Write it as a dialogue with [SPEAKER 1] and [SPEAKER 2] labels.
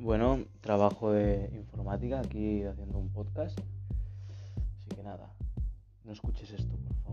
[SPEAKER 1] Bueno, trabajo de informática aquí haciendo un podcast. Así que nada, no escuches esto, por favor.